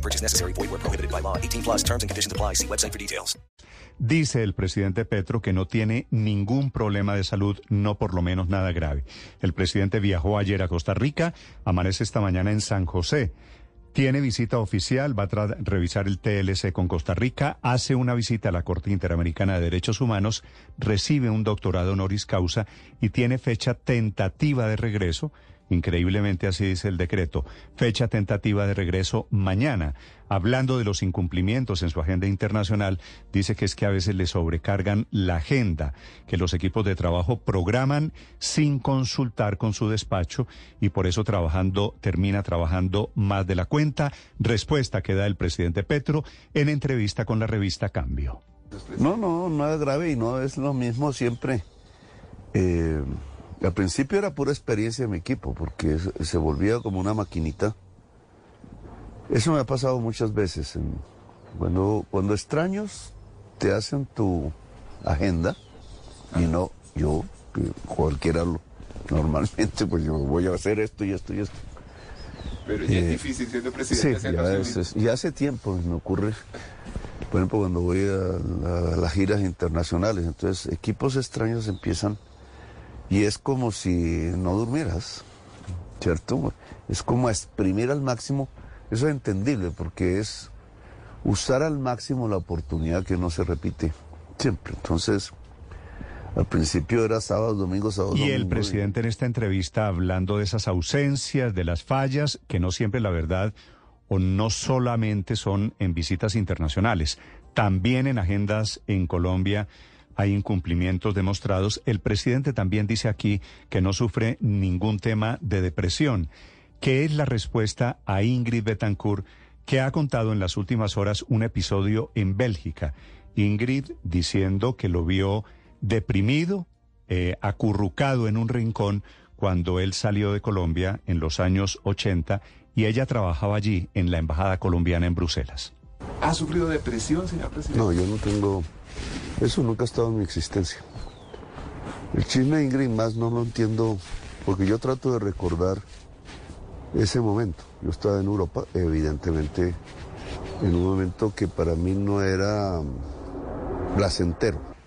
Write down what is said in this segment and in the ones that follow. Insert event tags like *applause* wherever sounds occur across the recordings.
No purchase necessary. Void where prohibited by law. 18 plus terms and conditions apply. See website for details. Dice el presidente Petro que no tiene ningún problema de salud, no por lo menos nada grave. El presidente viajó ayer a Costa Rica, amanece esta mañana en San José. Tiene visita oficial, va a revisar el TLC con Costa Rica, hace una visita a la Corte Interamericana de Derechos Humanos, recibe un doctorado honoris causa y tiene fecha tentativa de regreso Increíblemente así dice el decreto. Fecha tentativa de regreso mañana. Hablando de los incumplimientos en su agenda internacional, dice que es que a veces le sobrecargan la agenda, que los equipos de trabajo programan sin consultar con su despacho y por eso trabajando termina trabajando más de la cuenta. Respuesta que da el presidente Petro en entrevista con la revista Cambio. No, no, nada grave y no es lo mismo siempre. Eh, al principio era pura experiencia de mi equipo, porque se volvía como una maquinita. Eso me ha pasado muchas veces. Cuando, cuando extraños te hacen tu agenda, y no yo, cualquiera lo, normalmente, pues yo voy a hacer esto y esto y esto. Pero ya es eh, difícil siendo presidente. Sí, ya, hace tiempo me ocurre, por ejemplo, cuando voy a las giras internacionales, entonces equipos extraños empiezan y es como si no durmieras, ¿cierto? Es como exprimir al máximo, eso es entendible porque es usar al máximo la oportunidad que no se repite siempre. Entonces, al principio era sábado, domingo, sábado. Y el presidente en esta entrevista hablando de esas ausencias, de las fallas, que no siempre la verdad o no solamente son en visitas internacionales, también en agendas en Colombia hay incumplimientos demostrados. El presidente también dice aquí que no sufre ningún tema de depresión. ¿Qué es la respuesta a Ingrid Betancourt, que ha contado en las últimas horas un episodio en Bélgica? Ingrid diciendo que lo vio deprimido, eh, acurrucado en un rincón cuando él salió de Colombia en los años 80 y ella trabajaba allí en la Embajada Colombiana en Bruselas. ¿Ha sufrido depresión, señor presidente? No, yo no tengo eso nunca ha estado en mi existencia. El chisme de Ingrid más no lo entiendo porque yo trato de recordar ese momento. Yo estaba en Europa, evidentemente, en un momento que para mí no era placentero.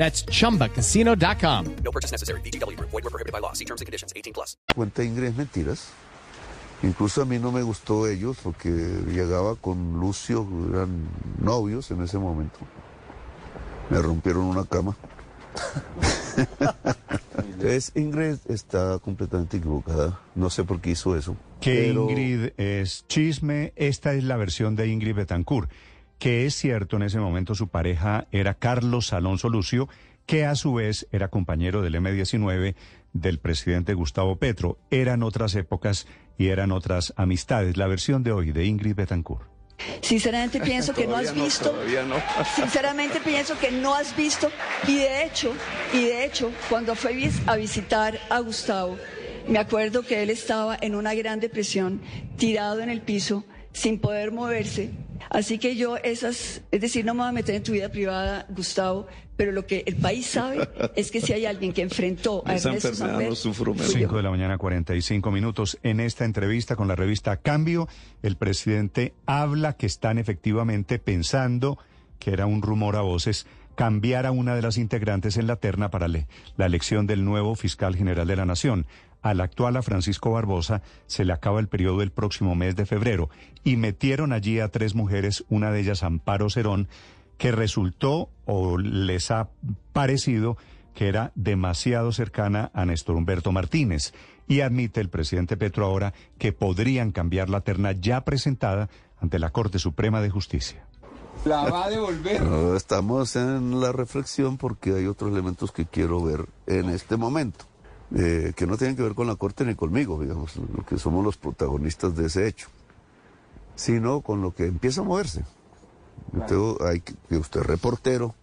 That's chumbacasino.com. No purchase necessary. BGW. Void were prohibited by law. See terms and conditions 18 plus. Cuenta Ingrid mentiras. Incluso a mí no me gustó ellos porque llegaba con Lucio, eran novios en ese momento. Me rompieron una cama. *laughs* Entonces Ingrid está completamente equivocada. No sé por qué hizo eso. Que Ingrid es chisme. Esta es la versión de Ingrid Betancourt que es cierto, en ese momento su pareja era Carlos Alonso Lucio, que a su vez era compañero del M-19 del presidente Gustavo Petro. Eran otras épocas y eran otras amistades. La versión de hoy de Ingrid Betancourt. Sinceramente *laughs* pienso que no has visto. *laughs* Sinceramente pienso que no has visto. Y de hecho, y de hecho, cuando fui a visitar a Gustavo, me acuerdo que él estaba en una gran depresión, tirado en el piso, sin poder moverse, Así que yo esas, es decir, no me voy a meter en tu vida privada, Gustavo, pero lo que el país sabe es que si hay alguien que enfrentó a Esa enfermedad no sufro 5 de la mañana, 45 minutos. En esta entrevista con la revista Cambio, el presidente habla que están efectivamente pensando, que era un rumor a voces, cambiar a una de las integrantes en la terna para la elección del nuevo fiscal general de la Nación al actual a Francisco Barbosa se le acaba el periodo el próximo mes de febrero y metieron allí a tres mujeres, una de ellas Amparo Cerón, que resultó o les ha parecido que era demasiado cercana a Néstor Humberto Martínez. Y admite el presidente Petro ahora que podrían cambiar la terna ya presentada ante la Corte Suprema de Justicia. ¿La va a devolver? estamos en la reflexión porque hay otros elementos que quiero ver en este momento, eh, que no tienen que ver con la Corte ni conmigo, digamos, lo que somos los protagonistas de ese hecho, sino con lo que empieza a moverse. hay que usted es reportero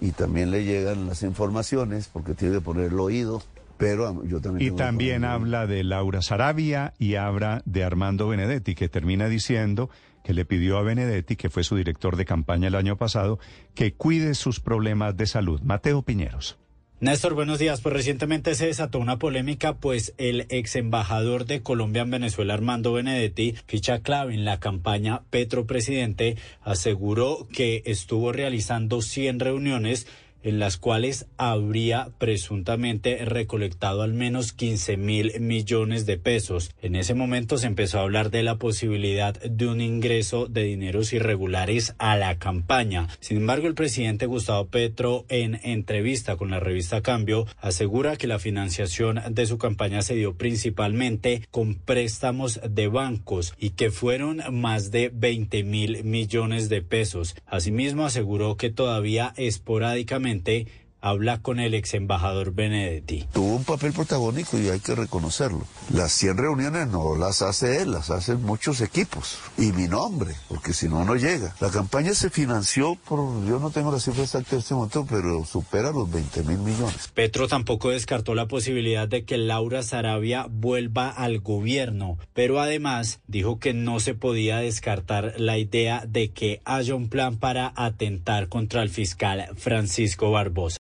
y también le llegan las informaciones porque tiene que poner el oído. Pero yo también y también habla de Laura Sarabia y habla de Armando Benedetti, que termina diciendo que le pidió a Benedetti, que fue su director de campaña el año pasado, que cuide sus problemas de salud. Mateo Piñeros. Néstor, buenos días. Pues recientemente se desató una polémica, pues el ex embajador de Colombia en Venezuela, Armando Benedetti, ficha clave en la campaña Petro Presidente, aseguró que estuvo realizando 100 reuniones en las cuales habría presuntamente recolectado al menos 15 mil millones de pesos. En ese momento se empezó a hablar de la posibilidad de un ingreso de dineros irregulares a la campaña. Sin embargo, el presidente Gustavo Petro, en entrevista con la revista Cambio, asegura que la financiación de su campaña se dio principalmente con préstamos de bancos y que fueron más de 20 mil millones de pesos. Asimismo, aseguró que todavía esporádicamente Finalmente, habla con el ex embajador Benedetti. Tuvo un papel protagónico y hay que reconocerlo. Las 100 reuniones no las hace él, las hacen muchos equipos. Y mi nombre, porque si no, no llega. La campaña se financió por, yo no tengo la cifra exacta de este momento, pero supera los 20 mil millones. Petro tampoco descartó la posibilidad de que Laura Sarabia vuelva al gobierno, pero además dijo que no se podía descartar la idea de que haya un plan para atentar contra el fiscal Francisco Barbosa.